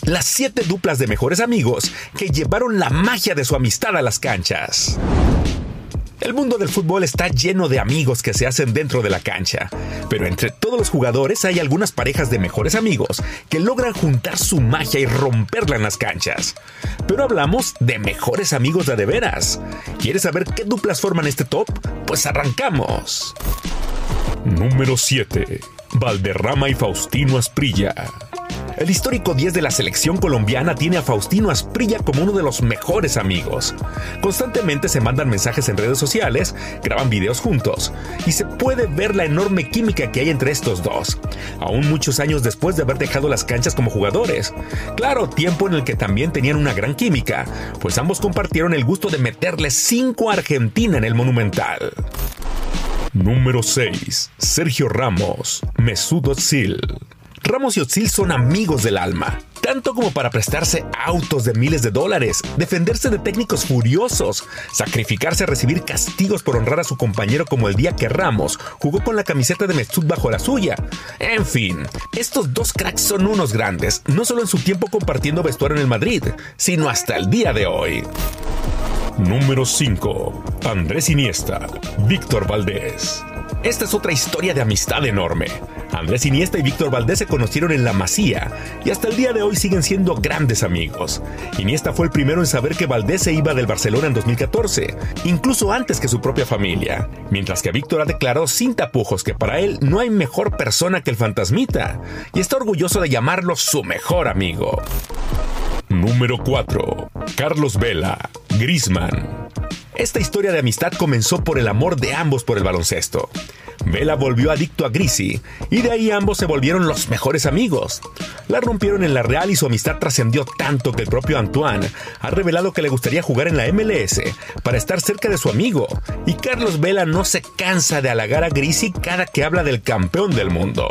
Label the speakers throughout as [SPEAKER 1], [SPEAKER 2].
[SPEAKER 1] Las siete duplas de mejores amigos que llevaron la magia de su amistad a las canchas. El mundo del fútbol está lleno de amigos que se hacen dentro de la cancha, pero entre todos los jugadores hay algunas parejas de mejores amigos que logran juntar su magia y romperla en las canchas. Pero hablamos de mejores amigos de de veras. ¿Quieres saber qué duplas forman este top? Pues arrancamos. Número 7. Valderrama y Faustino Asprilla. El histórico 10 de la selección colombiana tiene a Faustino Asprilla como uno de los mejores amigos. Constantemente se mandan mensajes en redes sociales, graban videos juntos, y se puede ver la enorme química que hay entre estos dos, aún muchos años después de haber dejado las canchas como jugadores. Claro, tiempo en el que también tenían una gran química, pues ambos compartieron el gusto de meterle 5 a Argentina en el Monumental. Número 6. Sergio Ramos, Mesut Özil. Ramos y Otzil son amigos del alma, tanto como para prestarse autos de miles de dólares, defenderse de técnicos furiosos, sacrificarse a recibir castigos por honrar a su compañero como el día que Ramos jugó con la camiseta de Mesut bajo la suya. En fin, estos dos cracks son unos grandes, no solo en su tiempo compartiendo vestuario en el Madrid, sino hasta el día de hoy. Número 5. Andrés Iniesta, Víctor Valdés. Esta es otra historia de amistad enorme. Andrés Iniesta y Víctor Valdés se conocieron en la Masía y hasta el día de hoy siguen siendo grandes amigos. Iniesta fue el primero en saber que Valdés se iba del Barcelona en 2014, incluso antes que su propia familia, mientras que Víctor ha declarado sin tapujos que para él no hay mejor persona que el fantasmita y está orgulloso de llamarlo su mejor amigo. Número 4. Carlos Vela, Grisman. Esta historia de amistad comenzó por el amor de ambos por el baloncesto. Vela volvió adicto a Grisi y de ahí ambos se volvieron los mejores amigos. La rompieron en la Real y su amistad trascendió tanto que el propio Antoine ha revelado que le gustaría jugar en la MLS para estar cerca de su amigo. Y Carlos Vela no se cansa de halagar a Grisi cada que habla del campeón del mundo.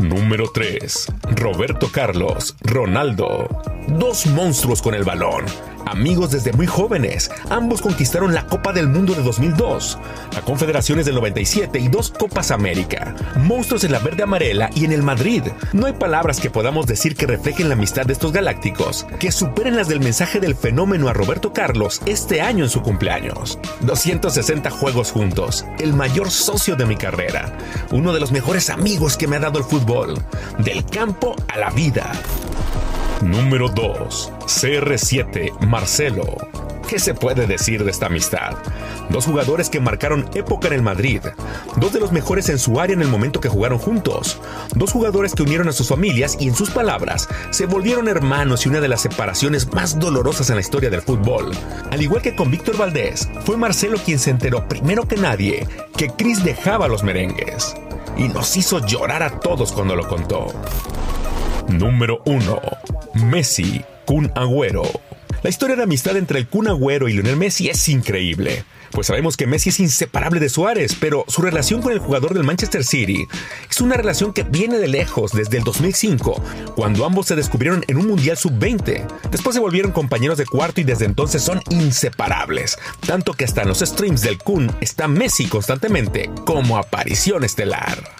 [SPEAKER 1] Número 3. Roberto Carlos, Ronaldo. Dos monstruos con el balón. Amigos desde muy jóvenes, ambos conquistaron la Copa del Mundo de 2002, la Confederaciones del 97 y dos Copas América. Monstruos en la verde amarela y en el Madrid. No hay palabras que podamos decir que reflejen la amistad de estos galácticos, que superen las del mensaje del fenómeno a Roberto Carlos este año en su cumpleaños. 260 juegos juntos, el mayor socio de mi carrera, uno de los mejores amigos que me ha dado el fútbol, del campo a la vida. Número 2. CR7 Marcelo. ¿Qué se puede decir de esta amistad? Dos jugadores que marcaron época en el Madrid, dos de los mejores en su área en el momento que jugaron juntos, dos jugadores que unieron a sus familias y en sus palabras se volvieron hermanos y una de las separaciones más dolorosas en la historia del fútbol. Al igual que con Víctor Valdés, fue Marcelo quien se enteró primero que nadie que Chris dejaba los merengues y nos hizo llorar a todos cuando lo contó. Número 1. Messi, Kun Agüero. La historia de amistad entre el Kun Agüero y Lionel Messi es increíble. Pues sabemos que Messi es inseparable de Suárez, pero su relación con el jugador del Manchester City es una relación que viene de lejos desde el 2005, cuando ambos se descubrieron en un Mundial Sub-20. Después se volvieron compañeros de cuarto y desde entonces son inseparables, tanto que hasta en los streams del Kun está Messi constantemente como aparición estelar.